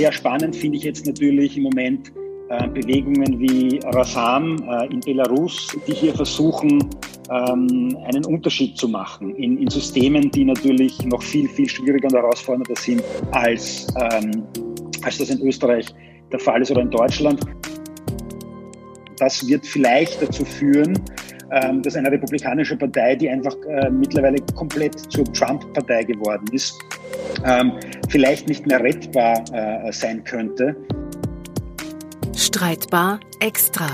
Sehr spannend finde ich jetzt natürlich im Moment äh, Bewegungen wie Rasam äh, in Belarus, die hier versuchen, ähm, einen Unterschied zu machen in, in, Systemen, die natürlich noch viel, viel schwieriger und herausfordernder sind, als, ähm, als das in Österreich der Fall ist oder in Deutschland. Das wird vielleicht dazu führen, dass eine republikanische Partei, die einfach äh, mittlerweile komplett zur Trump-Partei geworden ist, ähm, vielleicht nicht mehr rettbar äh, sein könnte. Streitbar extra.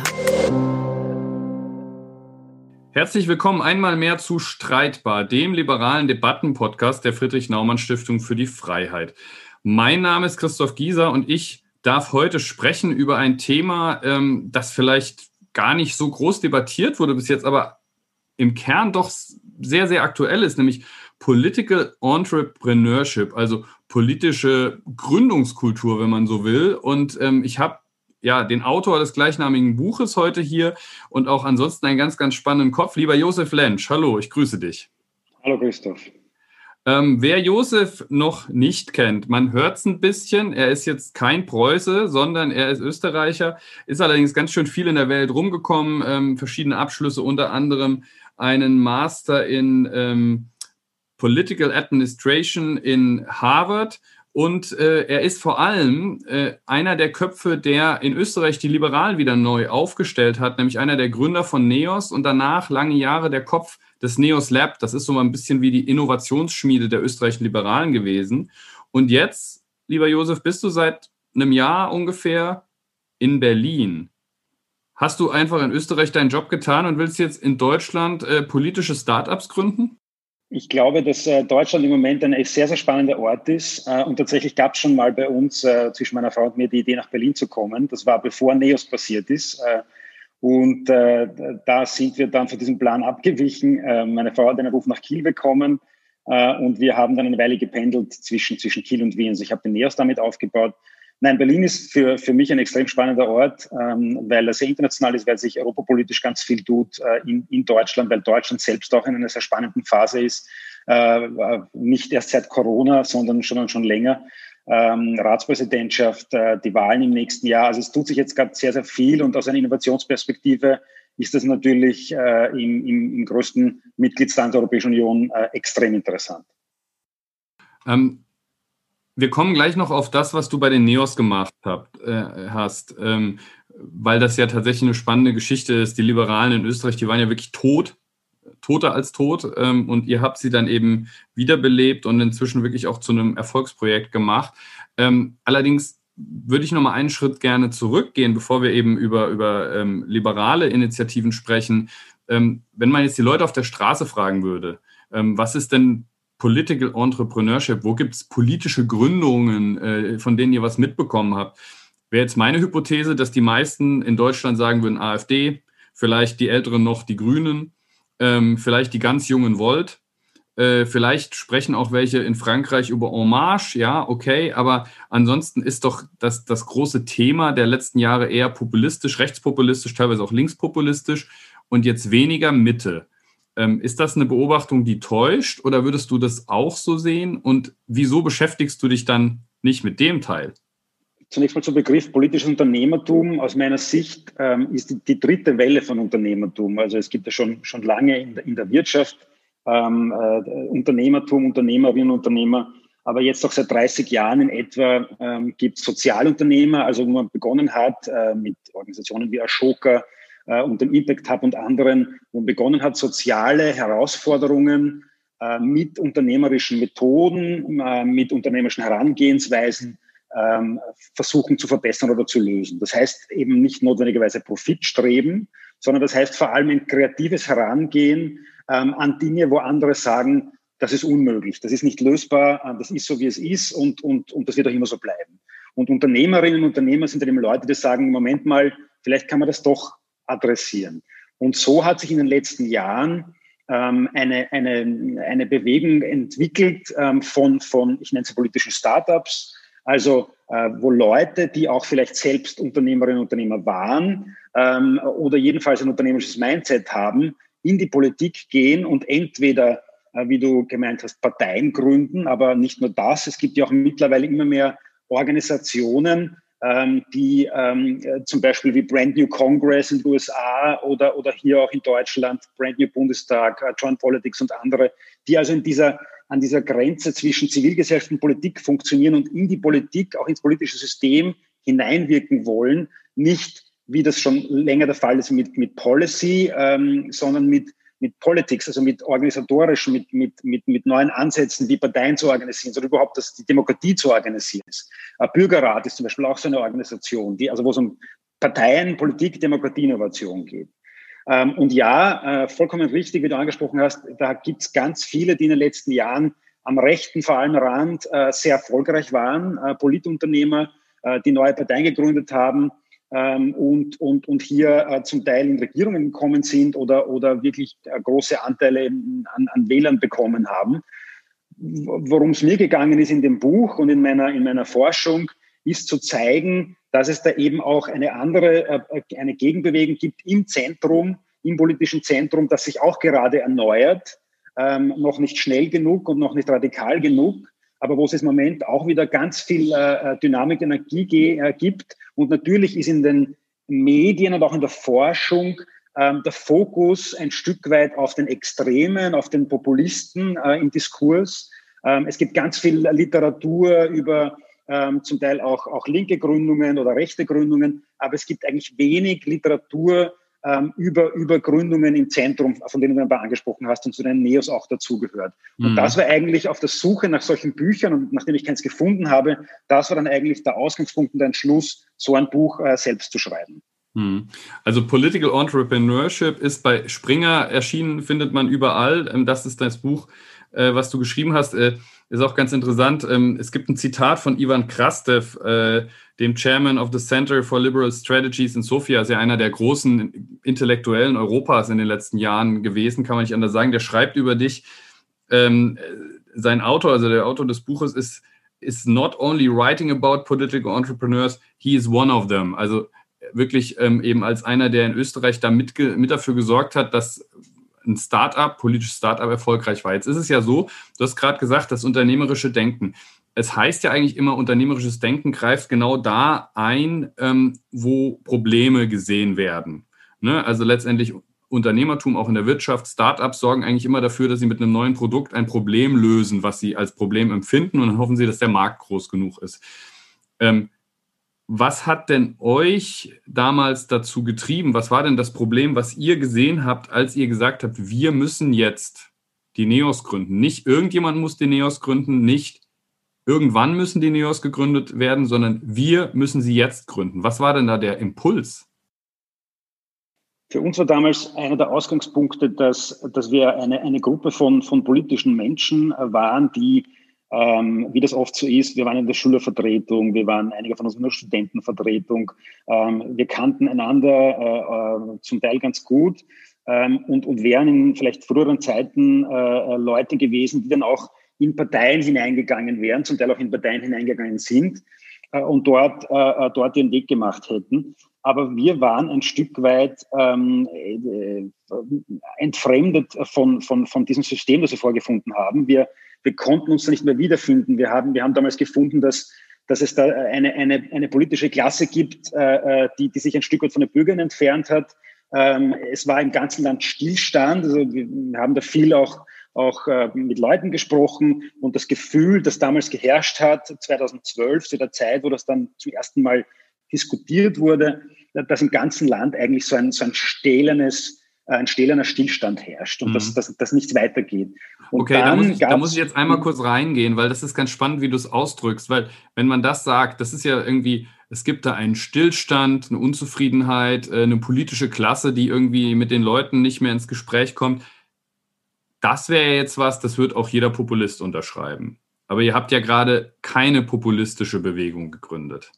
Herzlich willkommen einmal mehr zu Streitbar, dem liberalen Debattenpodcast der Friedrich-Naumann-Stiftung für die Freiheit. Mein Name ist Christoph Gieser und ich darf heute sprechen über ein Thema, ähm, das vielleicht gar nicht so groß debattiert wurde bis jetzt, aber im Kern doch sehr, sehr aktuell ist, nämlich Political Entrepreneurship, also politische Gründungskultur, wenn man so will. Und ähm, ich habe ja den Autor des gleichnamigen Buches heute hier und auch ansonsten einen ganz, ganz spannenden Kopf. Lieber Josef Lensch, hallo, ich grüße dich. Hallo Christoph. Ähm, wer Josef noch nicht kennt, man hört es ein bisschen. Er ist jetzt kein Preuße, sondern er ist Österreicher, ist allerdings ganz schön viel in der Welt rumgekommen, ähm, verschiedene Abschlüsse, unter anderem einen Master in ähm, Political Administration in Harvard. Und äh, er ist vor allem äh, einer der Köpfe, der in Österreich die Liberalen wieder neu aufgestellt hat, nämlich einer der Gründer von NEOS und danach lange Jahre der Kopf des NEOS Lab. Das ist so mal ein bisschen wie die Innovationsschmiede der österreichischen Liberalen gewesen. Und jetzt, lieber Josef, bist du seit einem Jahr ungefähr in Berlin. Hast du einfach in Österreich deinen Job getan und willst jetzt in Deutschland äh, politische Startups gründen? Ich glaube, dass äh, Deutschland im Moment ein sehr, sehr spannender Ort ist. Äh, und tatsächlich gab es schon mal bei uns äh, zwischen meiner Frau und mir die Idee, nach Berlin zu kommen. Das war bevor NEOS passiert ist. Äh, und äh, da sind wir dann von diesem Plan abgewichen. Äh, meine Frau hat einen Ruf nach Kiel bekommen äh, und wir haben dann eine Weile gependelt zwischen, zwischen Kiel und Wien. Also ich habe den NEOS damit aufgebaut. Nein, Berlin ist für, für mich ein extrem spannender Ort, ähm, weil er sehr international ist, weil sich europapolitisch ganz viel tut äh, in, in Deutschland, weil Deutschland selbst auch in einer sehr spannenden Phase ist. Äh, nicht erst seit Corona, sondern schon, schon länger ähm, Ratspräsidentschaft, äh, die Wahlen im nächsten Jahr. Also es tut sich jetzt gerade sehr, sehr viel und aus einer Innovationsperspektive ist das natürlich äh, im, im, im, größten Mitgliedsland der Europäischen Union äh, extrem interessant. Ähm, wir kommen gleich noch auf das, was du bei den Neos gemacht habt, äh, hast, ähm, weil das ja tatsächlich eine spannende Geschichte ist. Die Liberalen in Österreich, die waren ja wirklich tot toter als tot. Ähm, und ihr habt sie dann eben wiederbelebt und inzwischen wirklich auch zu einem Erfolgsprojekt gemacht. Ähm, allerdings würde ich noch mal einen Schritt gerne zurückgehen, bevor wir eben über, über ähm, liberale Initiativen sprechen. Ähm, wenn man jetzt die Leute auf der Straße fragen würde, ähm, was ist denn Political Entrepreneurship? Wo gibt es politische Gründungen, äh, von denen ihr was mitbekommen habt? Wäre jetzt meine Hypothese, dass die meisten in Deutschland sagen würden AfD, vielleicht die Älteren noch die Grünen ähm, vielleicht die ganz jungen Volt. Äh, vielleicht sprechen auch welche in Frankreich über Hommage, ja, okay, aber ansonsten ist doch das, das große Thema der letzten Jahre eher populistisch, rechtspopulistisch, teilweise auch linkspopulistisch und jetzt weniger Mitte. Ähm, ist das eine Beobachtung, die täuscht oder würdest du das auch so sehen? Und wieso beschäftigst du dich dann nicht mit dem Teil? Zunächst mal zum Begriff politisches Unternehmertum. Aus meiner Sicht ähm, ist die, die, dritte Welle von Unternehmertum. Also es gibt ja schon, schon lange in der, in der Wirtschaft ähm, äh, Unternehmertum, Unternehmerinnen und Unternehmer. Aber jetzt auch seit 30 Jahren in etwa ähm, gibt es Sozialunternehmer, also wo man begonnen hat äh, mit Organisationen wie Ashoka äh, und dem Impact Hub und anderen, wo man begonnen hat, soziale Herausforderungen äh, mit unternehmerischen Methoden, äh, mit unternehmerischen Herangehensweisen ähm, versuchen zu verbessern oder zu lösen. Das heißt eben nicht notwendigerweise Profit streben, sondern das heißt vor allem ein kreatives Herangehen ähm, an Dinge, wo andere sagen, das ist unmöglich, das ist nicht lösbar, äh, das ist so, wie es ist und, und, und das wird auch immer so bleiben. Und Unternehmerinnen und Unternehmer sind dann eben Leute, die sagen, Moment mal, vielleicht kann man das doch adressieren. Und so hat sich in den letzten Jahren ähm, eine, eine, eine Bewegung entwickelt ähm, von, von, ich nenne sie politischen Startups, also äh, wo Leute, die auch vielleicht selbst Unternehmerinnen und Unternehmer waren ähm, oder jedenfalls ein unternehmerisches Mindset haben, in die Politik gehen und entweder, äh, wie du gemeint hast, Parteien gründen, aber nicht nur das, es gibt ja auch mittlerweile immer mehr Organisationen, ähm, die ähm, zum Beispiel wie Brand New Congress in den USA oder, oder hier auch in Deutschland, Brand New Bundestag, uh, Joint Politics und andere, die also in dieser, an dieser Grenze zwischen Zivilgesellschaft und Politik funktionieren und in die Politik, auch ins politische System hineinwirken wollen, nicht wie das schon länger der Fall ist mit, mit Policy, ähm, sondern mit mit Politics, also mit organisatorisch, mit, mit, mit, mit neuen Ansätzen, wie Parteien zu organisieren oder überhaupt dass die Demokratie zu organisieren ist. Ein Bürgerrat ist zum Beispiel auch so eine Organisation, die, also wo es um Parteien, Politik, Demokratie, Innovation geht. Ähm, und ja, äh, vollkommen richtig, wie du angesprochen hast, da gibt es ganz viele, die in den letzten Jahren am rechten, vor allem Rand, äh, sehr erfolgreich waren, äh, Politunternehmer, die neue Parteien gegründet haben, ähm, und, und, und hier zum Teil in Regierungen gekommen sind oder, oder wirklich große Anteile an, an Wählern bekommen haben. Worum es mir gegangen ist in dem Buch und in meiner, in meiner Forschung, ist zu zeigen, dass es da eben auch eine andere, äh, eine Gegenbewegung gibt im Zentrum, im politischen Zentrum, das sich auch gerade erneuert, ähm, noch nicht schnell genug und noch nicht radikal genug, aber wo es im Moment auch wieder ganz viel äh, Dynamik, Energie äh, gibt. Und natürlich ist in den Medien und auch in der Forschung ähm, der Fokus ein Stück weit auf den Extremen, auf den Populisten äh, im Diskurs. Ähm, es gibt ganz viel Literatur über ähm, zum Teil auch, auch linke Gründungen oder rechte Gründungen, aber es gibt eigentlich wenig Literatur ähm, über, über Gründungen im Zentrum, von denen du ein paar angesprochen hast und zu den Neos auch dazugehört. Und mhm. das war eigentlich auf der Suche nach solchen Büchern und nachdem ich keins gefunden habe, das war dann eigentlich der Ausgangspunkt und der Entschluss, so ein Buch äh, selbst zu schreiben. Mhm. Also Political Entrepreneurship ist bei Springer erschienen, findet man überall. Ähm, das ist das Buch, äh, was du geschrieben hast. Äh, ist auch ganz interessant. Ähm, es gibt ein Zitat von Ivan Krastev, äh, dem Chairman of the Center for Liberal Strategies in Sofia, ist ja einer der großen Intellektuellen Europas in den letzten Jahren gewesen, kann man nicht anders sagen. Der schreibt über dich. Ähm, sein Autor, also der Autor des Buches, ist, ist not only writing about political entrepreneurs, he is one of them. Also wirklich ähm, eben als einer, der in Österreich da mit, mit dafür gesorgt hat, dass ein Startup, politisches Startup erfolgreich war. Jetzt ist es ja so, du hast gerade gesagt, das unternehmerische Denken. Es heißt ja eigentlich immer, unternehmerisches Denken greift genau da ein, ähm, wo Probleme gesehen werden. Ne? Also letztendlich Unternehmertum auch in der Wirtschaft, Startups sorgen eigentlich immer dafür, dass sie mit einem neuen Produkt ein Problem lösen, was sie als Problem empfinden und dann hoffen sie, dass der Markt groß genug ist. Ähm, was hat denn euch damals dazu getrieben? Was war denn das Problem, was ihr gesehen habt, als ihr gesagt habt, wir müssen jetzt die Neos gründen? Nicht irgendjemand muss die Neos gründen, nicht irgendwann müssen die Neos gegründet werden, sondern wir müssen sie jetzt gründen. Was war denn da der Impuls? Für uns war damals einer der Ausgangspunkte, dass, dass wir eine, eine Gruppe von, von politischen Menschen waren, die ähm, wie das oft so ist, wir waren in der Schülervertretung, wir waren einige von uns in der Studentenvertretung, ähm, wir kannten einander äh, äh, zum Teil ganz gut ähm, und, und wären in vielleicht früheren Zeiten äh, äh, Leute gewesen, die dann auch in Parteien hineingegangen wären, zum Teil auch in Parteien hineingegangen sind äh, und dort, äh, dort ihren Weg gemacht hätten. Aber wir waren ein Stück weit ähm, entfremdet von, von, von diesem System, das wir vorgefunden haben. Wir, wir konnten uns da nicht mehr wiederfinden. Wir haben, wir haben damals gefunden, dass, dass es da eine, eine, eine politische Klasse gibt, äh, äh, die, die sich ein Stück weit von den Bürgern entfernt hat. Ähm, es war im ganzen Land Stillstand. Also wir haben da viel auch, auch äh, mit Leuten gesprochen und das Gefühl, das damals geherrscht hat, 2012, zu der Zeit, wo das dann zum ersten Mal diskutiert wurde, dass im ganzen Land eigentlich so ein, so ein stählernes äh, ein stählerner Stillstand herrscht und mhm. dass, dass, dass nichts weitergeht. Und okay, da muss, ich, da muss ich jetzt einmal kurz reingehen, weil das ist ganz spannend, wie du es ausdrückst, weil wenn man das sagt, das ist ja irgendwie, es gibt da einen Stillstand, eine Unzufriedenheit, äh, eine politische Klasse, die irgendwie mit den Leuten nicht mehr ins Gespräch kommt. Das wäre jetzt was, das wird auch jeder Populist unterschreiben. Aber ihr habt ja gerade keine populistische Bewegung gegründet.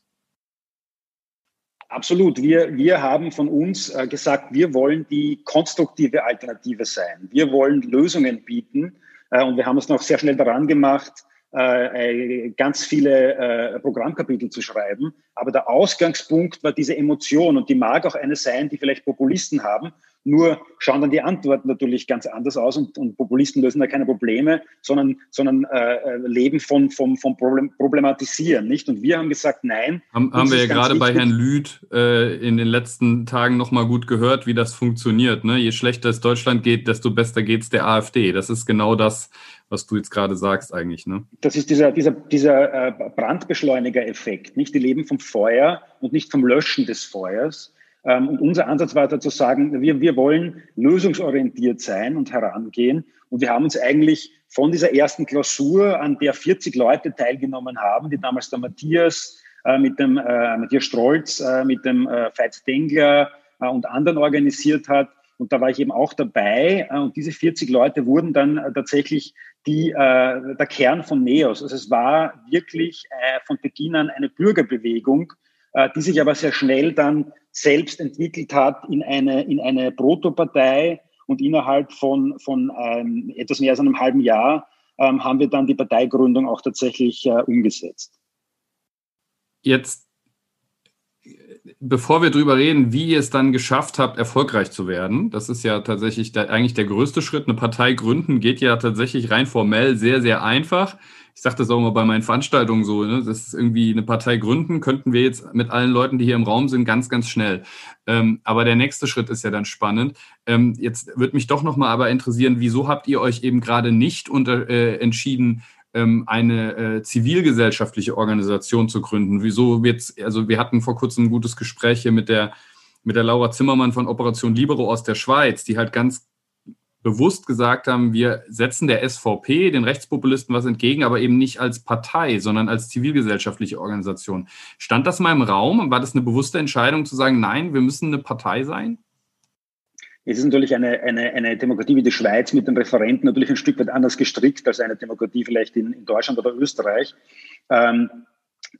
Absolut. Wir, wir haben von uns äh, gesagt, wir wollen die konstruktive Alternative sein. Wir wollen Lösungen bieten. Äh, und wir haben es noch sehr schnell daran gemacht, äh, ganz viele Programmkapitel zu schreiben. Aber der Ausgangspunkt war diese Emotion und die mag auch eine sein, die vielleicht Populisten haben Nur schauen dann die Antworten natürlich ganz anders aus und, und Populisten lösen da keine Probleme, sondern, sondern äh, äh leben von, von, von Problem, Problematisieren. Nicht? Und wir haben gesagt, nein. Haben, haben wir ja gerade wichtig. bei Herrn Lüth äh, in den letzten Tagen nochmal gut gehört, wie das funktioniert. Ne? Je schlechter es Deutschland geht, desto besser geht es der AfD. Das ist genau das, was du jetzt gerade sagst eigentlich. Ne? Das ist dieser, dieser, dieser äh, Brandbeschleuniger-Effekt. Nicht? Die leben vom Feuer und nicht vom Löschen des Feuers. Ähm, und unser Ansatz war da zu sagen, wir, wir wollen lösungsorientiert sein und herangehen. Und wir haben uns eigentlich von dieser ersten Klausur, an der 40 Leute teilgenommen haben, die damals der Matthias, äh, mit dem äh, Matthias Strolz, äh, mit dem äh, Veit Dengler äh, und anderen organisiert hat. Und da war ich eben auch dabei. Äh, und diese 40 Leute wurden dann tatsächlich die, äh, der Kern von NEOS. Also es war wirklich von Beginn an eine Bürgerbewegung, äh, die sich aber sehr schnell dann selbst entwickelt hat in eine, in eine Protopartei. Und innerhalb von, von ähm, etwas mehr als einem halben Jahr ähm, haben wir dann die Parteigründung auch tatsächlich äh, umgesetzt. Jetzt bevor wir darüber reden, wie ihr es dann geschafft habt, erfolgreich zu werden, das ist ja tatsächlich der, eigentlich der größte Schritt. Eine Partei gründen geht ja tatsächlich rein formell sehr, sehr einfach. Ich sage das auch mal bei meinen Veranstaltungen so, ne? das ist irgendwie eine Partei gründen, könnten wir jetzt mit allen Leuten, die hier im Raum sind, ganz, ganz schnell. Ähm, aber der nächste Schritt ist ja dann spannend. Ähm, jetzt würde mich doch nochmal aber interessieren, wieso habt ihr euch eben gerade nicht unter, äh, entschieden, ähm, eine äh, zivilgesellschaftliche Organisation zu gründen. Wieso wird's, also wir hatten vor kurzem ein gutes Gespräch hier mit der, mit der Laura Zimmermann von Operation Libero aus der Schweiz, die halt ganz bewusst gesagt haben, wir setzen der SVP, den Rechtspopulisten, was entgegen, aber eben nicht als Partei, sondern als zivilgesellschaftliche Organisation. Stand das mal im Raum? War das eine bewusste Entscheidung zu sagen, nein, wir müssen eine Partei sein? Es ist natürlich eine, eine, eine Demokratie wie die Schweiz mit den Referenten natürlich ein Stück weit anders gestrickt als eine Demokratie vielleicht in, in Deutschland oder Österreich. Ähm,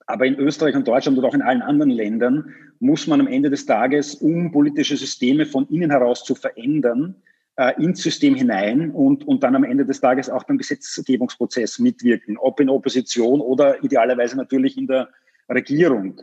aber in Österreich und Deutschland und auch in allen anderen Ländern muss man am Ende des Tages, um politische Systeme von innen heraus zu verändern, äh, ins System hinein und, und dann am Ende des Tages auch beim Gesetzgebungsprozess mitwirken, ob in Opposition oder idealerweise natürlich in der Regierung.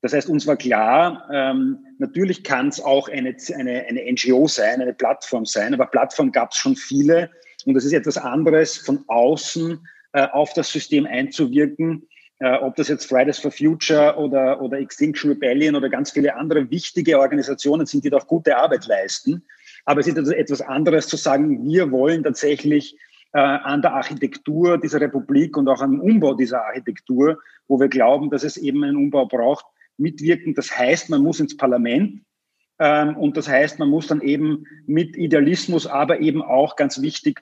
Das heißt, uns war klar, ähm, natürlich kann es auch eine, eine, eine NGO sein, eine Plattform sein, aber Plattform gab es schon viele und es ist etwas anderes, von außen äh, auf das System einzuwirken, äh, ob das jetzt Fridays for Future oder, oder Extinction Rebellion oder ganz viele andere wichtige Organisationen sind, die doch gute Arbeit leisten. Aber es ist also etwas anderes zu sagen, wir wollen tatsächlich äh, an der Architektur dieser Republik und auch am Umbau dieser Architektur, wo wir glauben, dass es eben einen Umbau braucht, mitwirken. Das heißt, man muss ins Parlament ähm, und das heißt, man muss dann eben mit Idealismus, aber eben auch ganz wichtig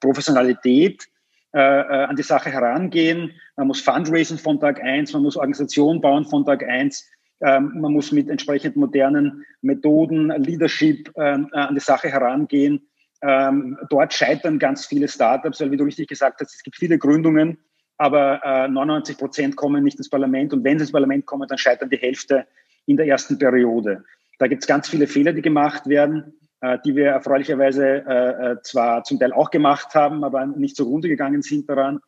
Professionalität äh, äh, an die Sache herangehen. Man muss Fundraising von Tag eins, man muss Organisation bauen von Tag eins. Ähm, man muss mit entsprechend modernen Methoden, Leadership äh, an die Sache herangehen. Ähm, dort scheitern ganz viele Startups, weil wie du richtig gesagt hast, es gibt viele Gründungen, aber äh, 99 Prozent kommen nicht ins Parlament und wenn sie ins Parlament kommen, dann scheitern die Hälfte in der ersten Periode. Da gibt es ganz viele Fehler, die gemacht werden, äh, die wir erfreulicherweise äh, äh, zwar zum Teil auch gemacht haben, aber nicht zugrunde gegangen sind daran.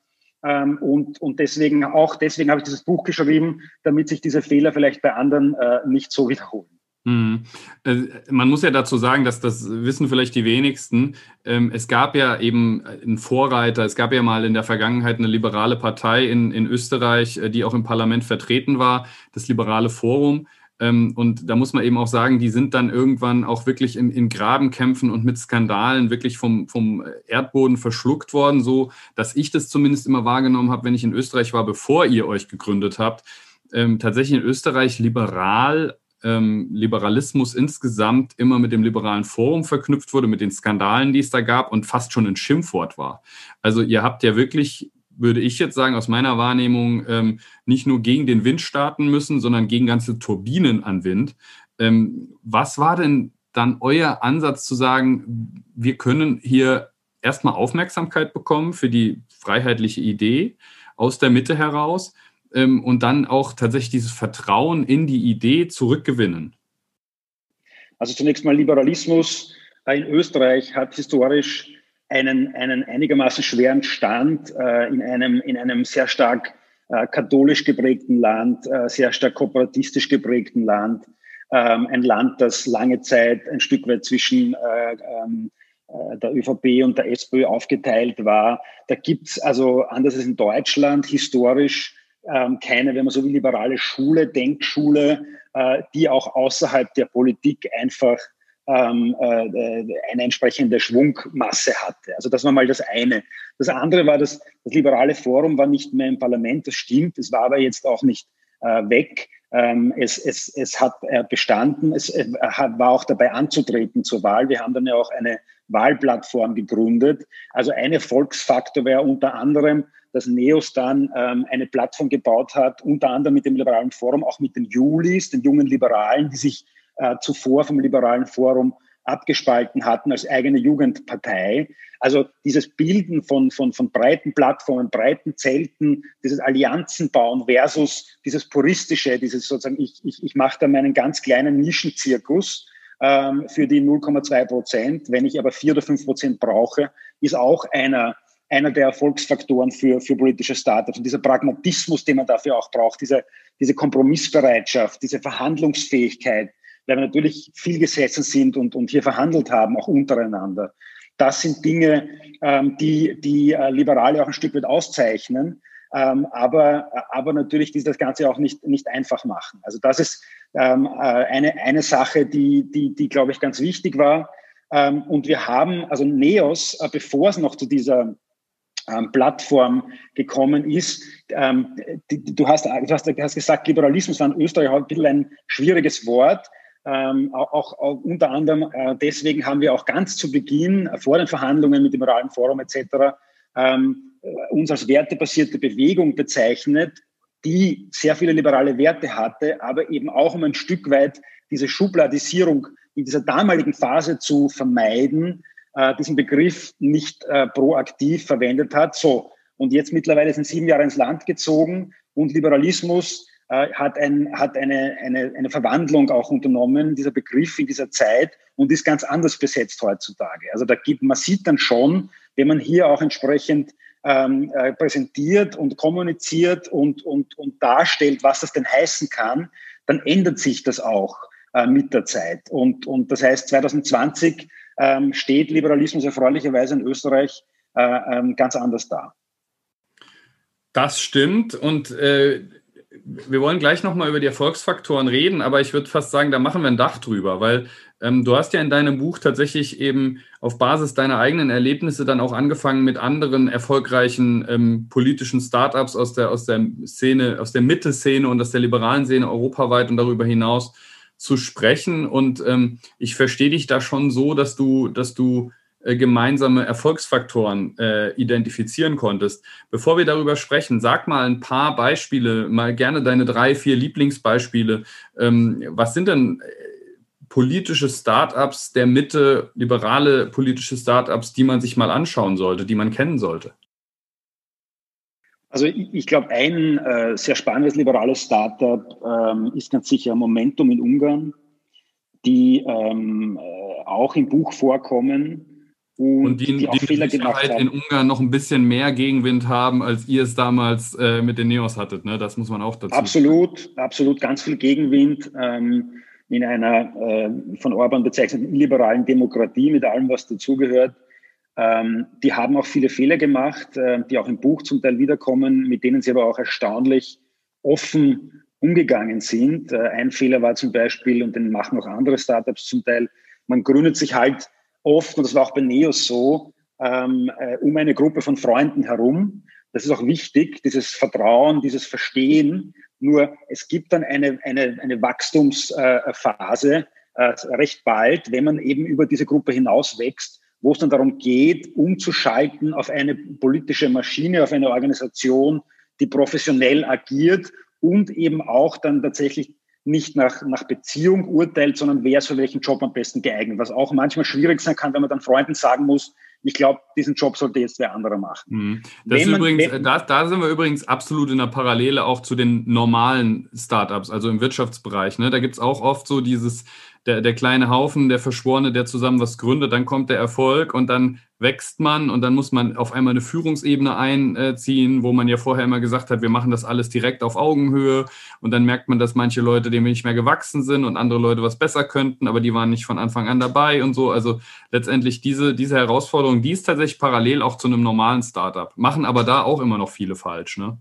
Ähm, und, und deswegen auch deswegen habe ich dieses Buch geschrieben, damit sich diese Fehler vielleicht bei anderen äh, nicht so wiederholen. Mhm. Äh, man muss ja dazu sagen, dass das wissen vielleicht die wenigsten. Ähm, es gab ja eben einen Vorreiter, es gab ja mal in der Vergangenheit eine liberale Partei in, in Österreich, äh, die auch im Parlament vertreten war, das Liberale Forum. Ähm, und da muss man eben auch sagen, die sind dann irgendwann auch wirklich in, in Grabenkämpfen und mit Skandalen wirklich vom, vom Erdboden verschluckt worden, so dass ich das zumindest immer wahrgenommen habe, wenn ich in Österreich war, bevor ihr euch gegründet habt. Ähm, tatsächlich in Österreich liberal ähm, Liberalismus insgesamt immer mit dem liberalen Forum verknüpft wurde, mit den Skandalen, die es da gab und fast schon ein Schimpfwort war. Also ihr habt ja wirklich, würde ich jetzt sagen, aus meiner Wahrnehmung ähm, nicht nur gegen den Wind starten müssen, sondern gegen ganze Turbinen an Wind. Ähm, was war denn dann euer Ansatz zu sagen, wir können hier erstmal Aufmerksamkeit bekommen für die freiheitliche Idee aus der Mitte heraus? ähm, und dann auch tatsächlich dieses Vertrauen in die Idee zurückgewinnen? Also zunächst mal Liberalismus in Österreich hat historisch einen, einen einigermaßen schweren Stand äh, in, einem, in einem sehr stark äh, katholisch geprägten Land, äh, sehr stark kooperatistisch geprägten Land. ähm, ein Land, das lange Zeit ein Stück weit zwischen äh, ähm, äh, der ÖVP und der SPÖ aufgeteilt war. Da gibt's also, anders als in Deutschland, historisch ähm, keine, wenn man so will, liberale Schule, Denkschule, äh, die auch außerhalb der Politik einfach ähm, äh, eine entsprechende Schwungmasse hatte. Also das war mal das eine. Das andere war, dass das liberale Forum war nicht mehr im Parlament, das stimmt, es war aber jetzt auch nicht äh, weg. Ähm, es, es, es hat äh, bestanden, es äh, war auch dabei anzutreten zur Wahl. Wir haben dann ja auch eine Wahlplattform gegründet. Also ein Erfolgsfaktor wäre unter anderem, dass NEOS dann ähm, eine Plattform gebaut hat, unter anderem mit dem Liberalen Forum, auch mit den Julis, den jungen Liberalen, die sich äh, zuvor vom Liberalen Forum abgespalten hatten als eigene Jugendpartei. Also dieses Bilden von, von, von breiten Plattformen, breiten Zelten, dieses Allianzen bauen versus dieses puristische, dieses sozusagen, ich, ich, ich mache da meinen ganz kleinen Nischenzirkus ähm, für die 0,2 Prozent. Wenn ich aber vier oder fünf Prozent brauche, ist auch einer, einer der Erfolgsfaktoren für, für politische Startups. Und dieser Pragmatismus, den man dafür auch braucht, diese, diese Kompromissbereitschaft, diese Verhandlungsfähigkeit, weil wir natürlich viel gesessen sind und, und hier verhandelt haben, auch untereinander. Das sind Dinge, ähm, die, die äh, Liberale auch ein Stück weit auszeichnen, ähm, aber, aber natürlich die das Ganze auch nicht, nicht einfach machen. Also das ist ähm, äh, eine, eine Sache, die, die, die glaube ich, ganz wichtig war. Ähm, und wir haben, also NEOS, äh, bevor es noch zu dieser ähm, Plattform gekommen ist. Ähm, die, du, hast, du, hast, du hast gesagt, Liberalismus war in Österreich ein bisschen ein schwieriges Wort. Ähm, auch, auch, unter anderem äh, deswegen haben wir auch ganz zu Beginn äh, vor den Verhandlungen mit dem Moralen Forum etc. Ähm, äh, uns als wertebasierte Bewegung bezeichnet, die sehr viele liberale Werte hatte, aber eben auch um ein Stück weit diese Schubladisierung in dieser damaligen Phase zu vermeiden, äh, diesen Begriff nicht äh, proaktiv verwendet hat. So, und jetzt mittlerweile sind sieben Jahre ins Land gezogen und Liberalismus hat, ein, hat eine, eine, eine Verwandlung auch unternommen, dieser Begriff in dieser Zeit und ist ganz anders besetzt heutzutage. Also da gibt, man sieht dann schon, wenn man hier auch entsprechend ähm, äh, präsentiert und kommuniziert und, und, und darstellt, was das denn heißen kann, dann ändert sich das auch äh, mit der Zeit. Und, und das heißt, 2020 ähm, steht Liberalismus erfreulicherweise in Österreich äh, ähm, ganz anders da. Das stimmt und äh, wir wollen gleich nochmal über die Erfolgsfaktoren reden, aber ich würde fast sagen, da machen wir ein Dach drüber, weil ähm, du hast ja in deinem Buch tatsächlich eben auf Basis deiner eigenen Erlebnisse dann auch angefangen, mit anderen erfolgreichen ähm, politischen Startups aus der, aus der Szene, aus der Mitte-Szene und aus der liberalen Szene europaweit und darüber hinaus zu sprechen. Und ähm, ich verstehe dich da schon so, dass du, dass du gemeinsame Erfolgsfaktoren äh, identifizieren konntest. Bevor wir darüber sprechen, sag mal ein paar Beispiele, mal gerne deine drei, vier Lieblingsbeispiele. Ähm, was sind denn äh, politische Startups der Mitte, liberale politische Startups, die man sich mal anschauen sollte, die man kennen sollte? Also ich, ich glaube, ein äh, sehr spannendes liberales Startup ähm, ist ganz sicher Momentum in Ungarn, die ähm, äh, auch im Buch vorkommen und, und die, die, die Fehler gemacht haben. in Ungarn noch ein bisschen mehr Gegenwind haben, als ihr es damals äh, mit den Neos hattet. Ne? Das muss man auch dazu Absolut, sagen. absolut, ganz viel Gegenwind ähm, in einer äh, von Orban bezeichneten illiberalen Demokratie mit allem, was dazugehört. Ähm, die haben auch viele Fehler gemacht, äh, die auch im Buch zum Teil wiederkommen, mit denen sie aber auch erstaunlich offen umgegangen sind. Äh, ein Fehler war zum Beispiel, und den machen auch andere Startups zum Teil, man gründet sich halt oft, und das war auch bei Neos so, ähm, äh, um eine Gruppe von Freunden herum. Das ist auch wichtig, dieses Vertrauen, dieses Verstehen. Nur es gibt dann eine, eine, eine Wachstumsphase äh, recht bald, wenn man eben über diese Gruppe hinaus wächst, wo es dann darum geht, umzuschalten auf eine politische Maschine, auf eine Organisation, die professionell agiert und eben auch dann tatsächlich nicht nach, nach Beziehung urteilt, sondern wer ist für welchen Job am besten geeignet. Was auch manchmal schwierig sein kann, wenn man dann Freunden sagen muss, ich glaube, diesen Job sollte jetzt wer anderer machen. Mhm. Das man, übrigens, wenn, da, da, sind wir übrigens absolut in der Parallele auch zu den normalen Startups, also im Wirtschaftsbereich. Ne? Da gibt es auch oft so dieses, der, der kleine Haufen, der Verschworene, der zusammen was gründet, dann kommt der Erfolg und dann wächst man und dann muss man auf einmal eine Führungsebene einziehen, wo man ja vorher immer gesagt hat, wir machen das alles direkt auf Augenhöhe und dann merkt man, dass manche Leute dem nicht mehr gewachsen sind und andere Leute was besser könnten, aber die waren nicht von Anfang an dabei und so. Also letztendlich diese, diese Herausforderung, die ist tatsächlich parallel auch zu einem normalen Startup, machen aber da auch immer noch viele falsch. Ne?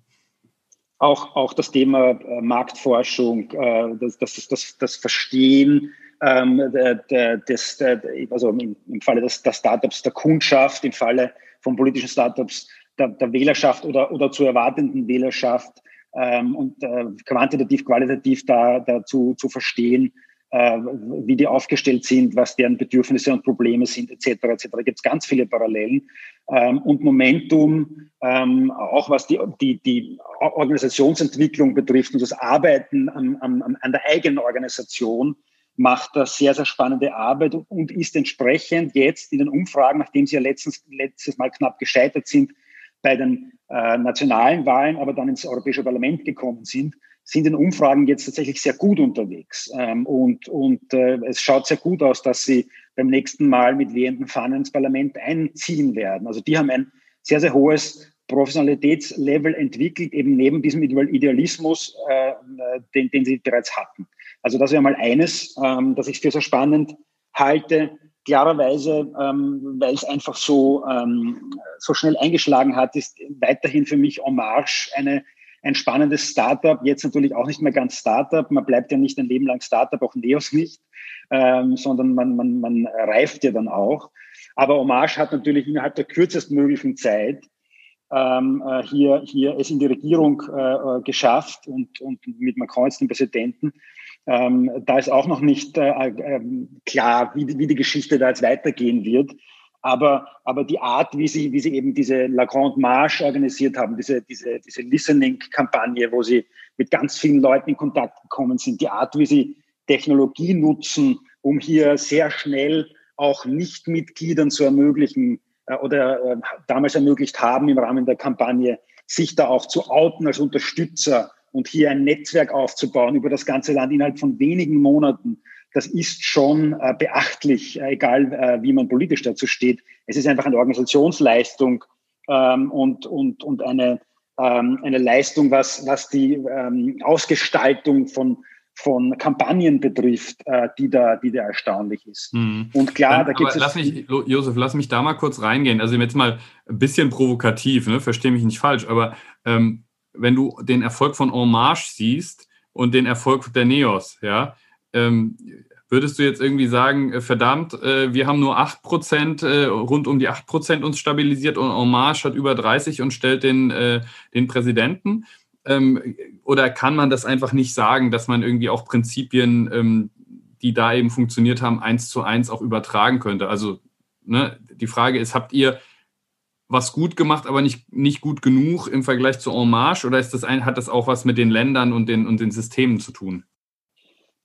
Auch, auch das Thema äh, Marktforschung, äh, das, das, das, das Verstehen ähm, des, also im, Falle des, der Startups der Kundschaft, im Falle von politischen Startups der, der Wählerschaft oder, oder zur erwartenden Wählerschaft ähm, und äh, quantitativ, qualitativ da, dazu zu verstehen, äh, wie die aufgestellt sind, was deren Bedürfnisse und Probleme sind, etc. etc. Da gibt es ganz viele Parallelen. Ähm, und Momentum, ähm, auch was die, die, die Organisationsentwicklung betrifft und das Arbeiten an, an, an der eigenen Organisation, macht da sehr, sehr spannende Arbeit und ist entsprechend jetzt in den Umfragen, nachdem sie ja letztens, letztes Mal knapp gescheitert sind bei den äh, nationalen Wahlen, aber dann ins Europäische Parlament gekommen sind, sind in Umfragen jetzt tatsächlich sehr gut unterwegs. Ähm, und und äh, es schaut sehr gut aus, dass sie beim nächsten Mal mit wehenden Fahnen ins Parlament einziehen werden. Also die haben ein sehr, sehr hohes Professionalitätslevel entwickelt, eben neben diesem Idealismus, äh, den, den sie bereits hatten. Also das wäre mal eines, ähm, das ich für sehr spannend halte. Klarerweise, ähm, weil es einfach so, ähm, so schnell eingeschlagen hat, ist weiterhin für mich Hommage eine, ein spannendes Startup. Jetzt natürlich auch nicht mehr ganz Startup. Man bleibt ja nicht ein Leben lang Startup, auch Neos nicht, ähm, sondern man, man, man reift ja dann auch. Aber Hommage hat natürlich innerhalb der kürzestmöglichen Zeit ähm, äh, hier, hier es in die Regierung äh, äh geschafft und, und mit Macron jetzt den Präsidenten ähm, da ist auch noch nicht äh, äh, klar, wie, wie die Geschichte da jetzt weitergehen wird. Aber, aber die Art, wie sie, wie sie eben diese La Grande Marche organisiert haben, diese, diese, diese Listening-Kampagne, wo sie mit ganz vielen Leuten in Kontakt gekommen sind, die Art, wie sie Technologie nutzen, um hier sehr schnell auch Nichtmitgliedern zu ermöglichen äh, oder äh, damals ermöglicht haben im Rahmen der Kampagne, sich da auch zu outen als Unterstützer und hier ein Netzwerk aufzubauen über das ganze Land innerhalb von wenigen Monaten, das ist schon äh, beachtlich, äh, egal äh, wie man politisch dazu steht. Es ist einfach eine Organisationsleistung ähm, und, und, und eine, ähm, eine Leistung, was, was die ähm, Ausgestaltung von, von Kampagnen betrifft, äh, die, da, die da erstaunlich ist. Mhm. Und klar, Dann, da gibt es. Lass mich, Josef, lass mich da mal kurz reingehen. Also jetzt mal ein bisschen provokativ, ne? verstehe mich nicht falsch, aber ähm, wenn du den Erfolg von Marche siehst und den Erfolg der Neos, ja, ähm, würdest du jetzt irgendwie sagen, äh, verdammt, äh, wir haben nur 8%, äh, rund um die 8% uns stabilisiert und Marche hat über 30 und stellt den, äh, den Präsidenten? Ähm, oder kann man das einfach nicht sagen, dass man irgendwie auch Prinzipien, ähm, die da eben funktioniert haben, eins zu eins auch übertragen könnte? Also ne, die Frage ist, habt ihr was gut gemacht, aber nicht, nicht gut genug im Vergleich zu En Marche? Oder ist das ein, hat das auch was mit den Ländern und den, und den Systemen zu tun?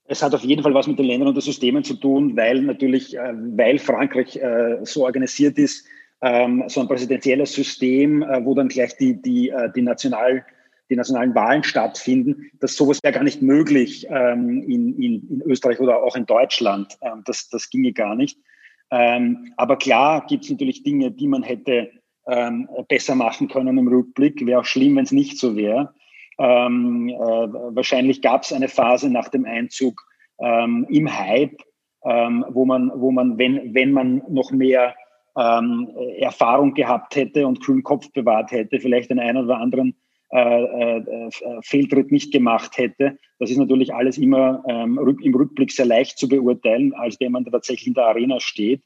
Es hat auf jeden Fall was mit den Ländern und den Systemen zu tun, weil natürlich, äh, weil Frankreich äh, so organisiert ist, ähm, so ein präsidentielles System, äh, wo dann gleich die, die, die, National, die nationalen Wahlen stattfinden, dass sowas wäre gar nicht möglich ähm, in, in, in Österreich oder auch in Deutschland. Ähm, das, das ginge gar nicht. aber klar gibt es natürlich Dinge, die man hätte ähm, besser machen können im Rückblick. Wäre auch schlimm, wenn es nicht so wäre. Ähm, äh, wahrscheinlich gab es eine Phase nach dem Einzug ähm, im Hype, ähm, wo man, wo man, wenn, wenn man noch mehr ähm, Erfahrung gehabt hätte und kühlen Kopf bewahrt hätte, vielleicht den einen oder anderen äh, äh, Fehltritt nicht gemacht hätte. Das ist natürlich alles immer ähm, im Rückblick sehr leicht zu beurteilen, als man da tatsächlich in der Arena steht.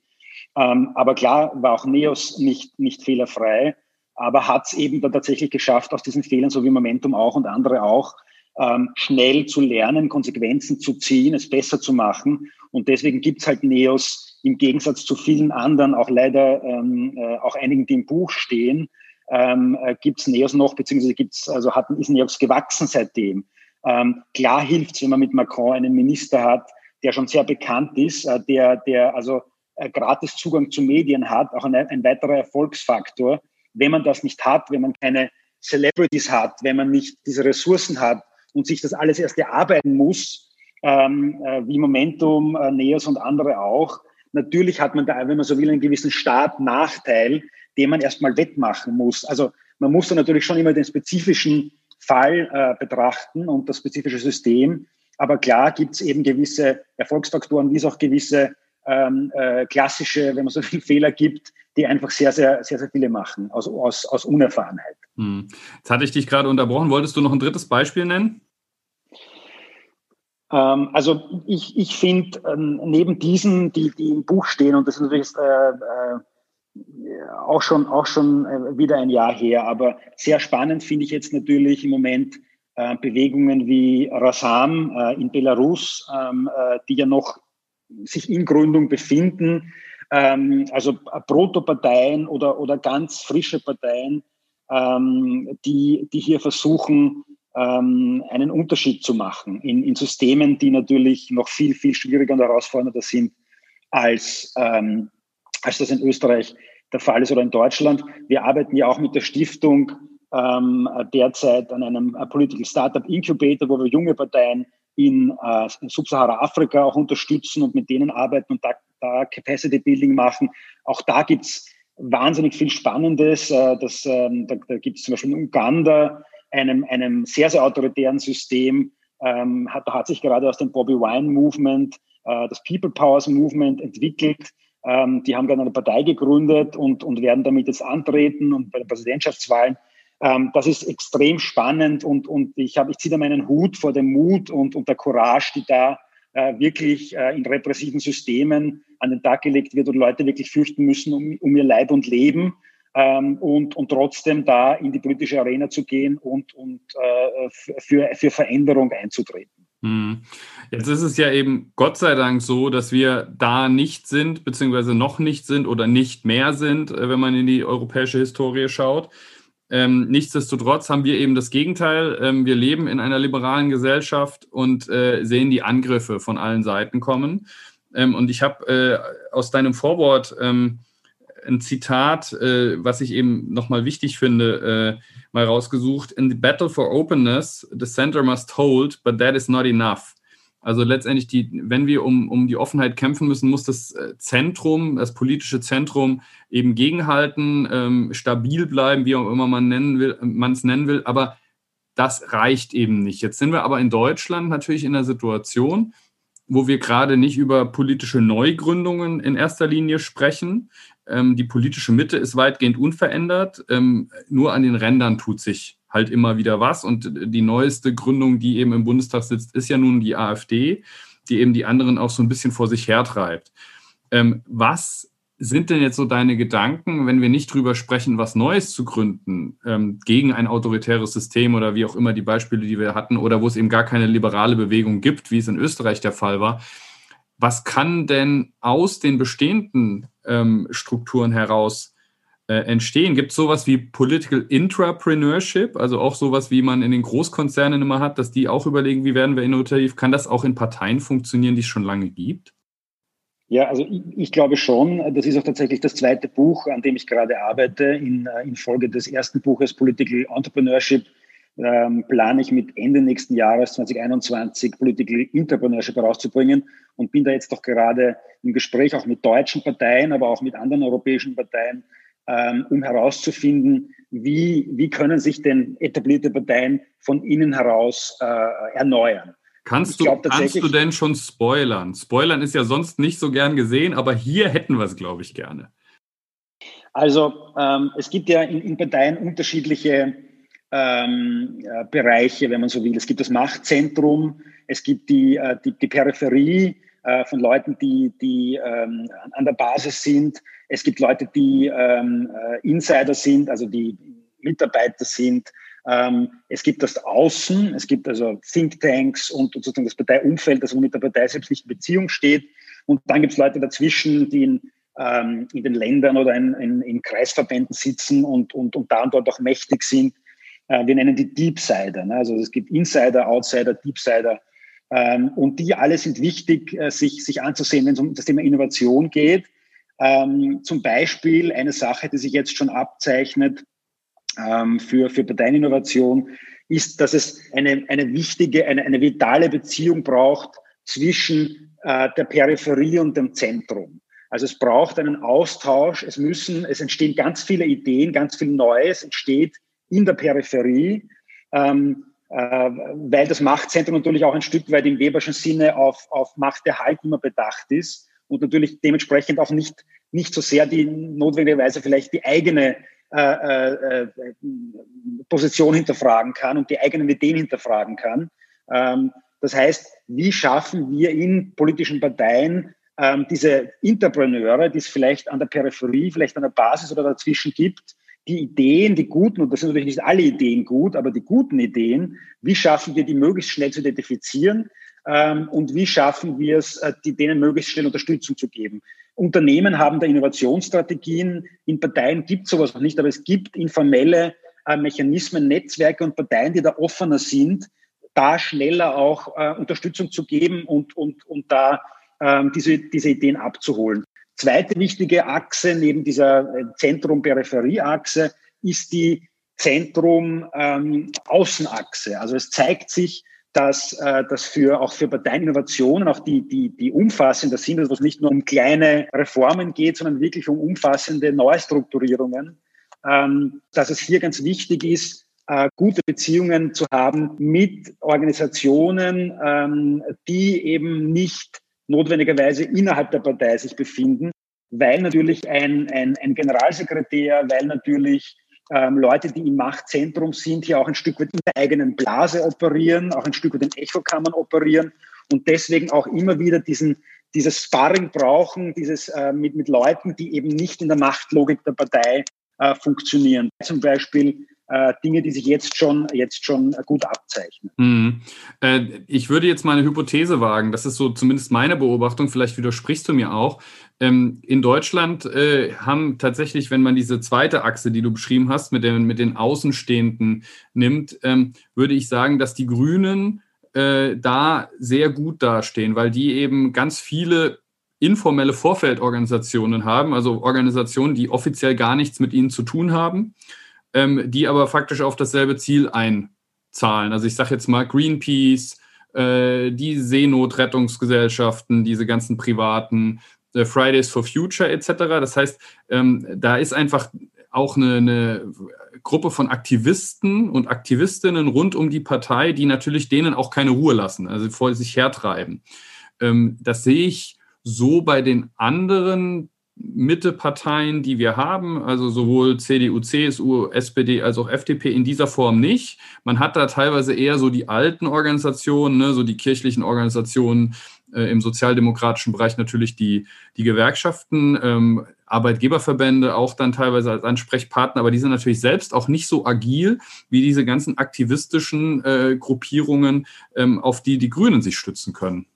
Ähm, aber klar war auch Neos nicht, nicht fehlerfrei, aber hat es eben dann tatsächlich geschafft, aus diesen Fehlern, so wie Momentum auch und andere auch, ähm, schnell zu lernen, Konsequenzen zu ziehen, es besser zu machen. Und deswegen gibt es halt Neos im Gegensatz zu vielen anderen, auch leider ähm, äh, auch einigen, die im Buch stehen, ähm, äh, gibt es Neos noch, beziehungsweise gibt's, also hat, ist Neos gewachsen seitdem. Ähm, klar hilft es, wenn man mit Macron einen Minister hat, der schon sehr bekannt ist, äh, der, der also gratis Zugang zu Medien hat, auch ein, ein weiterer Erfolgsfaktor. Wenn man das nicht hat, wenn man keine Celebrities hat, wenn man nicht diese Ressourcen hat und sich das alles erst erarbeiten muss, ähm, äh, wie Momentum, äh, Neos und andere auch. Natürlich hat man da, wenn man so will, einen gewissen Startnachteil, den man erstmal wettmachen muss. Also man muss da natürlich schon immer den spezifischen Fall äh, betrachten und das spezifische System. Aber klar gibt es eben gewisse Erfolgsfaktoren, wie es auch gewisse ähm, äh, klassische, wenn man so viel Fehler gibt, die einfach sehr, sehr, sehr, sehr viele machen, aus, aus, aus Unerfahrenheit. Hm. Jetzt hatte ich dich gerade unterbrochen. Wolltest du noch ein drittes Beispiel nennen? Ähm, also ich, ich finde, ähm, neben diesen, die, die im Buch stehen, und das ist natürlich äh, äh, auch schon, auch schon äh, wieder ein Jahr her, aber sehr spannend finde ich jetzt natürlich im Moment äh, Bewegungen wie Rasam äh, in Belarus, ähm, äh, die ja noch sich in Gründung befinden, ähm, also Protoparteien oder, oder ganz frische Parteien, ähm, die, die hier versuchen, ähm, einen Unterschied zu machen in, in Systemen, die natürlich noch viel, viel schwieriger und herausfordernder sind als, ähm, als das in Österreich der Fall ist oder in Deutschland. Wir arbeiten ja auch mit der Stiftung ähm, derzeit an einem Political Startup Incubator, wo wir junge Parteien in, äh, Sub-Sahara-Afrika auch unterstützen und mit denen arbeiten und da, da Capacity Building machen. Auch da gibt's wahnsinnig viel Spannendes. Äh, das, ähm, da da gibt es zum Beispiel in Uganda einem, einem sehr, sehr autoritären System, ähm, hat, da hat sich gerade aus dem Bobby Wine Movement äh, das People Powers Movement entwickelt. Ähm, die haben gerade eine Partei gegründet und, und werden damit jetzt antreten und bei den Präsidentschaftswahlen ähm, das ist extrem spannend und, und ich, ich ziehe da meinen Hut vor dem Mut und, und der Courage, die da äh, wirklich äh, in repressiven Systemen an den Tag gelegt wird und Leute wirklich fürchten müssen um, um ihr Leib und Leben. Ähm, und, und trotzdem da in die politische Arena zu gehen und, und äh, für, für Veränderung einzutreten. Hm. Jetzt ist es ja eben Gott sei Dank so, dass wir da nicht sind, beziehungsweise noch nicht sind oder nicht mehr sind, äh, wenn man in die europäische Historie schaut. Ähm, nichtsdestotrotz haben wir eben das Gegenteil. Ähm, wir leben in einer liberalen Gesellschaft und äh, sehen die Angriffe von allen Seiten kommen. Ähm, und ich habe äh, aus deinem Vorwort ähm, ein Zitat, äh, was ich eben nochmal wichtig finde, äh, mal rausgesucht. In the battle for openness, the center must hold, but that is not enough. Also letztendlich, die, wenn wir um, um die Offenheit kämpfen müssen, muss das äh, Zentrum, das politische Zentrum eben gegenhalten, ähm, stabil bleiben, wie auch immer man es nennen will. Aber das reicht eben nicht. Jetzt sind wir aber in Deutschland natürlich in einer Situation, wo wir gerade nicht über politische Neugründungen in erster Linie sprechen. Ähm, die politische Mitte ist weitgehend unverändert. Ähm, nur an den Rändern tut sich halt immer wieder was. Und die neueste Gründung, die eben im Bundestag sitzt, ist ja nun die AfD, die eben die anderen auch so ein bisschen vor sich hertreibt. Ähm, was sind denn jetzt so deine Gedanken, wenn wir nicht drüber sprechen, was Neues zu gründen, ähm, gegen ein autoritäres System oder wie auch immer die Beispiele, die wir hatten, oder wo es eben gar keine liberale Bewegung gibt, wie es in Österreich der Fall war? Was kann denn aus den bestehenden ähm, Strukturen heraus äh, entstehen. Gibt es sowas wie Political Intrapreneurship, also auch sowas, wie man in den Großkonzernen immer hat, dass die auch überlegen, wie werden wir innovativ? Kann das auch in Parteien funktionieren, die es schon lange gibt? Ja, also ich, ich, glaube schon. Das ist auch tatsächlich das zweite Buch, an dem ich gerade arbeite. In, äh, in Folge des ersten Buches Political Entrepreneurship ähm, plane ich mit Ende nächsten Jahres 2021 Political Entrepreneurship herauszubringen und bin da jetzt doch gerade im Gespräch auch mit deutschen Parteien, aber auch mit anderen europäischen Parteien, ähm, um herauszufinden, wie, wie können sich denn etablierte Parteien von innen heraus äh, erneuern. Kannst du, kannst du denn schon spoilern? Spoilern ist ja sonst nicht so gern gesehen, aber hier hätten wir es, glaube ich, gerne. Also ähm, es gibt ja in, in Parteien unterschiedliche ähm, äh, Bereiche, wenn man so will. Es gibt das Machtzentrum, es gibt die, äh, die, die Peripherie, äh, von Leuten, die, die ähm, an der Basis sind. Es gibt Leute, die ähm, äh, Insider sind, also die Mitarbeiter sind. Ähm, es gibt das Außen, es gibt also Thinktanks und, sozusagen das Parteiumfeld, das mit der Partei selbst nicht in Beziehung steht. Und dann gibt es Leute dazwischen, die in, ähm, in den Ländern oder in, in, in Kreisverbänden sitzen und, und, und da und dort auch mächtig sind. Äh, wir nennen die Deepsider. Ne? Also es gibt Insider, Outsider, Deepsider. Ähm, und die alle sind wichtig, äh, sich, sich anzusehen, wenn es um das Thema Innovation geht. Ähm, zum Beispiel eine Sache, die sich jetzt schon abzeichnet ähm, für, für Parteieninnovation, ist, dass es eine, eine wichtige, eine, eine vitale Beziehung braucht zwischen äh, der Peripherie und dem Zentrum. Also es braucht einen Austausch. Es müssen, es entstehen ganz viele Ideen, ganz viel Neues entsteht in der Peripherie, ähm, äh, weil das Machtzentrum natürlich auch ein Stück weit im Weberschen Sinne auf, auf Machterhalt immer bedacht ist und natürlich dementsprechend auch nicht, nicht so sehr die notwendigerweise vielleicht die eigene äh, äh, äh Position hinterfragen kann und die eigenen Ideen hinterfragen kann. Ähm, das heißt, wie schaffen wir in politischen Parteien ähm, diese Interpreneure, die es vielleicht an der Peripherie, vielleicht an der Basis oder dazwischen gibt, die Ideen, die guten, und das sind natürlich nicht alle Ideen gut, aber die guten Ideen, wie schaffen wir die möglichst schnell zu identifizieren ähm, und wie schaffen wir es, äh, die, denen möglichst schnell Unterstützung zu geben. Unternehmen haben da Innovationsstrategien, in Parteien gibt es sowas noch nicht, aber es gibt informelle äh, Mechanismen, Netzwerke und Parteien, die da offener sind, da schneller auch äh, Unterstützung zu geben und, und, und da ähm, diese, diese Ideen abzuholen. Zweite wichtige Achse neben dieser äh, Zentrum-Peripherie-Achse ist die Zentrum-Außenachse. Ähm, also es zeigt sich, dass äh, das für auch für Parteiinnovationen auch die die die umfassender sind, also was nicht nur um kleine Reformen geht, sondern wirklich um umfassende Neustrukturierungen, ähm, dass es hier ganz wichtig ist, äh, gute Beziehungen zu haben mit Organisationen, ähm, die eben nicht notwendigerweise innerhalb der Partei sich befinden, weil natürlich ein, ein, ein Generalsekretär, weil natürlich ähm, Leute, die im Machtzentrum sind, hier auch ein Stück weit in der eigenen Blase operieren, auch ein Stück weit in Echokammern operieren und deswegen auch immer wieder diesen, dieses Sparring brauchen, dieses äh, mit, mit Leuten, die eben nicht in der Machtlogik der Partei äh, funktionieren. Zum Beispiel Dinge, die sich jetzt schon, jetzt schon gut abzeichnen. Mhm. Äh, ich würde jetzt mal eine Hypothese wagen, das ist so zumindest meine Beobachtung, vielleicht widersprichst du mir auch. Ähm, in Deutschland äh, haben tatsächlich, wenn man diese zweite Achse, die du beschrieben hast, mit den, mit den Außenstehenden nimmt, ähm, würde ich sagen, dass die Grünen äh, da sehr gut dastehen, weil die eben ganz viele informelle Vorfeldorganisationen haben, also Organisationen, die offiziell gar nichts mit ihnen zu tun haben ähm, die aber faktisch auf dasselbe Ziel einzahlen. Also ich sage jetzt mal Greenpeace, äh, die Seenotrettungsgesellschaften, diese ganzen privaten, äh, Fridays for Future etc. Das heißt, ähm, da ist einfach auch eine, eine, Gruppe von Aktivisten und Aktivistinnen rund um die Partei, die natürlich denen auch keine Ruhe lassen, also vor sich hertreiben. Ähm, das sehe ich so bei den anderen Mitteparteien, die wir haben, also sowohl CDU, CSU, SPD als auch FDP in dieser Form nicht. Man hat da teilweise eher so die alten Organisationen, ne, so die kirchlichen Organisationen, äh, im sozialdemokratischen Bereich natürlich die, die Gewerkschaften, ähm, Arbeitgeberverbände auch dann teilweise als Ansprechpartner, aber die sind natürlich selbst auch nicht so agil wie diese ganzen aktivistischen äh, Gruppierungen, ähm, auf die die Grünen sich stützen können.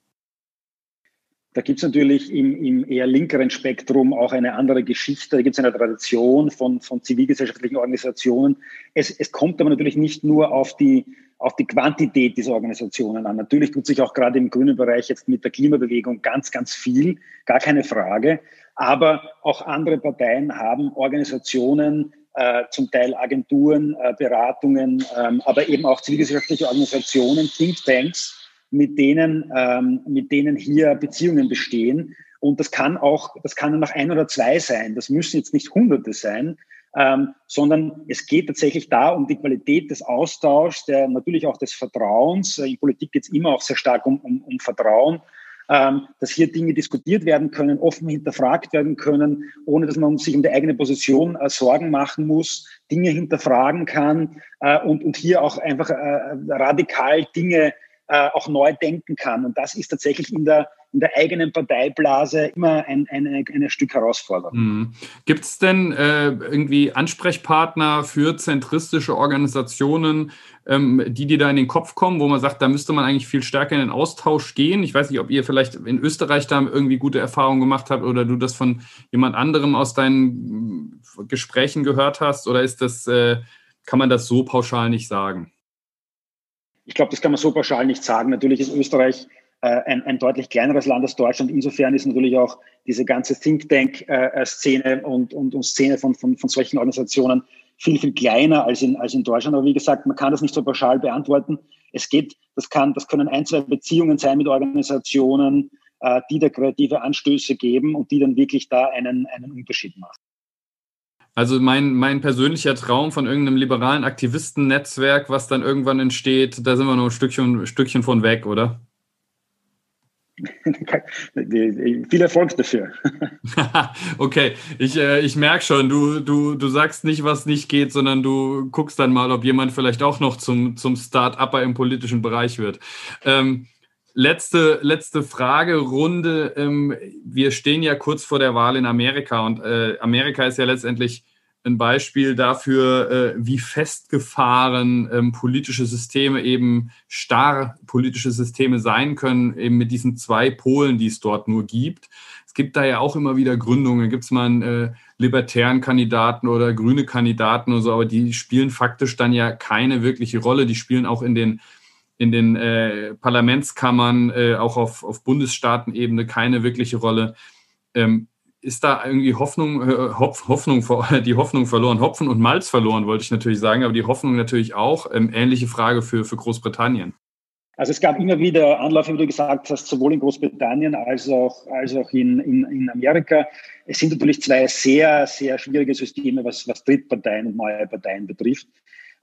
Da gibt es natürlich im, im eher linkeren Spektrum auch eine andere Geschichte. Da gibt es eine Tradition von, von zivilgesellschaftlichen Organisationen. Es, es kommt aber natürlich nicht nur auf die, auf die Quantität dieser Organisationen an. Natürlich tut sich auch gerade im grünen Bereich jetzt mit der Klimabewegung ganz, ganz viel, gar keine Frage. Aber auch andere Parteien haben Organisationen, äh, zum Teil Agenturen, äh, Beratungen, ähm, aber eben auch zivilgesellschaftliche Organisationen, Thinktanks, mit denen, ähm, mit denen hier Beziehungen bestehen. Und das kann auch, das kann nach ein oder zwei sein. Das müssen jetzt nicht Hunderte sein, ähm, sondern es geht tatsächlich da um die Qualität des Austauschs, der natürlich auch des Vertrauens. In Politik geht es immer auch sehr stark um, um, um Vertrauen. Ähm, dass hier Dinge diskutiert werden können, offen hinterfragt werden können, ohne dass man sich um die eigene Position äh, Sorgen machen muss, Dinge hinterfragen kann äh, und, und hier auch einfach äh, radikal Dinge äh, auch neu denken kann. Und das ist tatsächlich in der, in der eigenen Parteiblase immer ein, ein, ein Stück Herausforderung. Mhm. Gibt es denn äh, irgendwie Ansprechpartner für zentristische Organisationen, ähm, die dir da in den Kopf kommen, wo man sagt, da müsste man eigentlich viel stärker in den Austausch gehen? Ich weiß nicht, ob ihr vielleicht in Österreich da irgendwie gute Erfahrungen gemacht habt oder du das von jemand anderem aus deinen Gesprächen gehört hast oder ist das, äh, kann man das so pauschal nicht sagen? Ich glaube, das kann man so pauschal nicht sagen. Natürlich ist Österreich äh, ein, ein deutlich kleineres Land als Deutschland. Insofern ist natürlich auch diese ganze Think Tank-Szene äh, und, und, und Szene von, von, von solchen Organisationen viel, viel kleiner als in, als in Deutschland. Aber wie gesagt, man kann das nicht so pauschal beantworten. Es geht, das kann, das können ein, zwei Beziehungen sein mit Organisationen, äh, die da kreative Anstöße geben und die dann wirklich da einen, einen Unterschied machen. Also mein, mein persönlicher Traum von irgendeinem liberalen Aktivistennetzwerk, was dann irgendwann entsteht, da sind wir noch ein Stückchen, Stückchen von weg, oder? Viel Erfolg dafür. okay, ich, äh, ich merke schon, du, du, du sagst nicht, was nicht geht, sondern du guckst dann mal, ob jemand vielleicht auch noch zum, zum Start-Upper im politischen Bereich wird. Ähm, letzte, letzte Fragerunde. Ähm, wir stehen ja kurz vor der Wahl in Amerika und äh, Amerika ist ja letztendlich ein Beispiel dafür, äh, wie festgefahren ähm, politische Systeme eben starr politische Systeme sein können, eben mit diesen zwei Polen, die es dort nur gibt. Es gibt da ja auch immer wieder Gründungen, gibt es mal einen äh, libertären Kandidaten oder grüne Kandidaten oder so, aber die spielen faktisch dann ja keine wirkliche Rolle. Die spielen auch in den in den äh, Parlamentskammern, äh, auch auf, auf Bundesstaatenebene keine wirkliche Rolle. Ähm, ist da irgendwie Hoffnung, äh, Hopf, Hoffnung, die Hoffnung verloren, Hopfen und Malz verloren, wollte ich natürlich sagen, aber die Hoffnung natürlich auch. Ähm, ähnliche Frage für, für Großbritannien. Also es gab immer wieder Anläufe, wie du gesagt hast, sowohl in Großbritannien als auch, als auch in, in, in Amerika. Es sind natürlich zwei sehr, sehr schwierige Systeme, was, was Drittparteien und neue Parteien betrifft.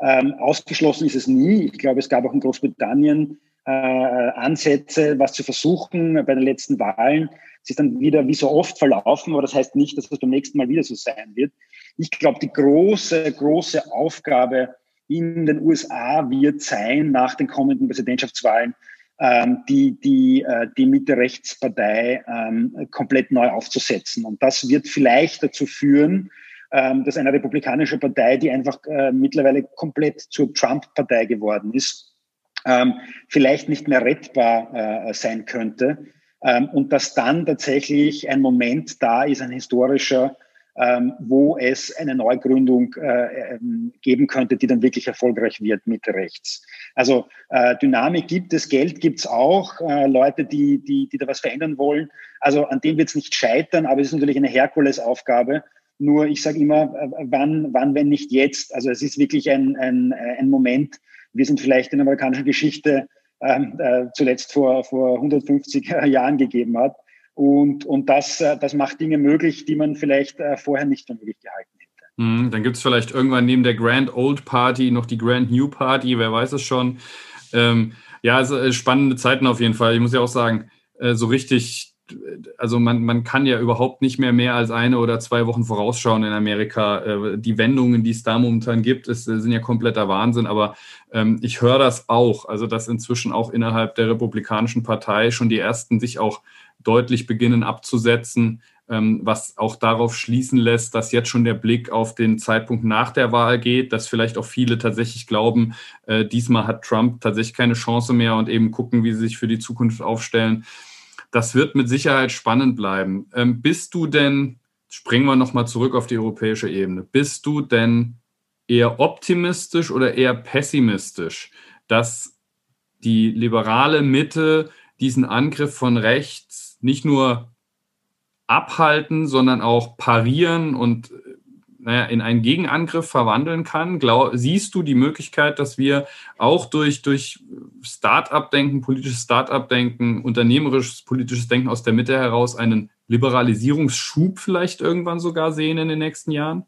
Ähm, ausgeschlossen ist es nie. Ich glaube, es gab auch in Großbritannien äh, Ansätze, was zu versuchen bei den letzten Wahlen. Es ist dann wieder wie so oft verlaufen, aber das heißt nicht, dass es beim nächsten Mal wieder so sein wird. Ich glaube, die große, große Aufgabe in den USA wird sein, nach den kommenden Präsidentschaftswahlen, ähm, die, die, äh, die Mitte-Rechts-Partei ähm, komplett neu aufzusetzen. Und das wird vielleicht dazu führen, ähm, dass eine republikanische Partei, die einfach äh, mittlerweile komplett zur Trump-Partei geworden ist, ähm, vielleicht nicht mehr rettbar äh, sein könnte. Ähm, und dass dann tatsächlich ein Moment da ist, ein historischer, ähm, wo es eine Neugründung äh, ähm, geben könnte, die dann wirklich erfolgreich wird Mitte rechts. Also äh, Dynamik gibt es, Geld gibt es auch, äh, Leute, die, die, die da was verändern wollen. Also an dem wird es nicht scheitern, aber es ist natürlich eine Herkulesaufgabe. Nur ich sage immer, äh, wann, wann, wenn nicht jetzt? Also es ist wirklich ein, ein, ein Moment. Wir sind vielleicht in der amerikanischen Geschichte ähm, äh, zuletzt vor, vor 150 Jahren gegeben hat. Und, und das, äh, das macht Dinge möglich, die man vielleicht äh, vorher nicht für möglich gehalten hätte. Mhm, dann gibt es vielleicht irgendwann neben der Grand Old Party noch die Grand New Party, wer weiß es schon. Ähm, ja, also äh, spannende Zeiten auf jeden Fall. Ich muss ja auch sagen, äh, so richtig also man, man kann ja überhaupt nicht mehr mehr als eine oder zwei Wochen vorausschauen in Amerika. Äh, die Wendungen, die es da momentan gibt, ist, äh, sind ja kompletter Wahnsinn. Aber ähm, ich höre das auch, also dass inzwischen auch innerhalb der Republikanischen Partei schon die ersten sich auch deutlich beginnen abzusetzen, ähm, was auch darauf schließen lässt, dass jetzt schon der Blick auf den Zeitpunkt nach der Wahl geht, dass vielleicht auch viele tatsächlich glauben, äh, diesmal hat Trump tatsächlich keine Chance mehr und eben gucken, wie sie sich für die Zukunft aufstellen. Das wird mit Sicherheit spannend bleiben. Ähm, bist du denn, springen wir nochmal zurück auf die europäische Ebene, bist du denn eher optimistisch oder eher pessimistisch, dass die liberale Mitte diesen Angriff von rechts nicht nur abhalten, sondern auch parieren und naja, in einen Gegenangriff verwandeln kann? Glaub, siehst du die Möglichkeit, dass wir auch durch, durch Start-up-Denken, politisches Start-up-Denken, unternehmerisches politisches Denken aus der Mitte heraus einen Liberalisierungsschub vielleicht irgendwann sogar sehen in den nächsten Jahren?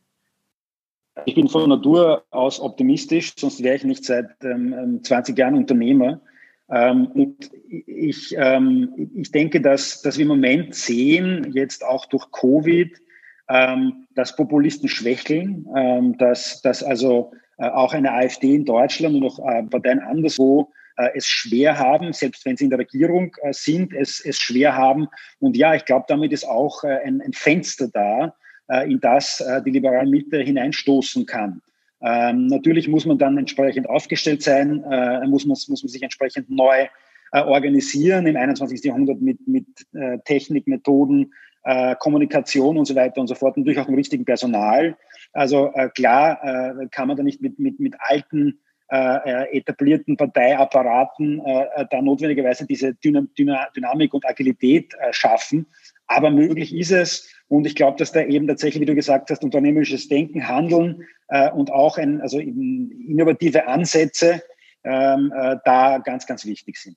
Ich bin von Natur aus optimistisch, sonst wäre ich nicht seit ähm, 20 Jahren Unternehmer. Ähm, und ich, ähm, ich denke, dass, dass wir im Moment sehen, jetzt auch durch Covid, ähm, dass Populisten schwächeln, ähm, dass, dass also äh, auch eine AfD in Deutschland und auch äh, Parteien anderswo es schwer haben, selbst wenn sie in der Regierung äh, sind, es, es schwer haben. Und ja, ich glaube, damit ist auch äh, ein, ein Fenster da, äh, in das äh, die liberale Mitte hineinstoßen kann. Ähm, natürlich muss man dann entsprechend aufgestellt sein, äh, muss, man, muss man sich entsprechend neu äh, organisieren im 21. Jahrhundert mit, mit äh, Technik, Methoden, äh, Kommunikation und so weiter und so fort, natürlich auch im richtigen Personal. Also äh, klar äh, kann man da nicht mit, mit, mit alten äh, äh etablierten Parteiapparaten äh, äh, da notwendigerweise diese Dynam Dynamik und Agilität äh, schaffen. Aber möglich ist es. Und ich glaube, dass da eben tatsächlich, wie du gesagt hast, unternehmerisches Denken, Handeln äh, und auch ein, also innovative Ansätze ähm, äh, da ganz, ganz wichtig sind.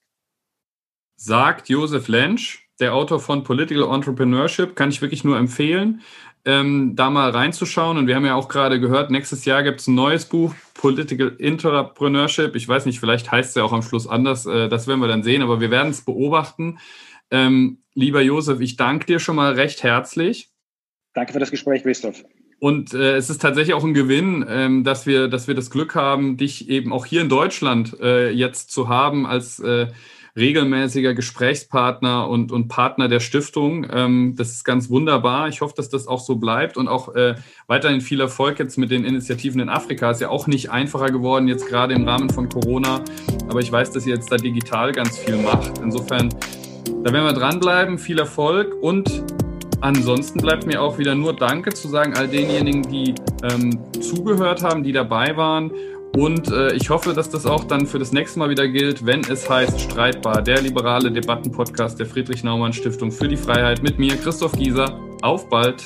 Sagt Josef Lensch, der Autor von Political Entrepreneurship, kann ich wirklich nur empfehlen, ähm, da mal reinzuschauen. Und wir haben ja auch gerade gehört, nächstes Jahr gibt es ein neues Buch, Political Entrepreneurship. Ich weiß nicht, vielleicht heißt es ja auch am Schluss anders, äh, das werden wir dann sehen, aber wir werden es beobachten. Ähm, lieber Josef, ich danke dir schon mal recht herzlich. Danke für das Gespräch, Christoph. Und äh, es ist tatsächlich auch ein Gewinn, ähm, dass, wir, dass wir das Glück haben, dich eben auch hier in Deutschland äh, jetzt zu haben als äh, regelmäßiger Gesprächspartner und, und Partner der Stiftung. Ähm, das ist ganz wunderbar. Ich hoffe, dass das auch so bleibt und auch äh, weiterhin viel Erfolg jetzt mit den Initiativen in Afrika. Ist ja auch nicht einfacher geworden, jetzt gerade im Rahmen von Corona. Aber ich weiß, dass ihr jetzt da digital ganz viel macht. Insofern, da werden wir dranbleiben. Viel Erfolg und Ansonsten bleibt mir auch wieder nur Danke zu sagen all denjenigen, die ähm, zugehört haben, die dabei waren und äh, ich hoffe, dass das auch dann für das nächste Mal wieder gilt, wenn es heißt Streitbar, der liberale Debattenpodcast der Friedrich Naumann Stiftung für die Freiheit mit mir, Christoph Gieser. Auf bald!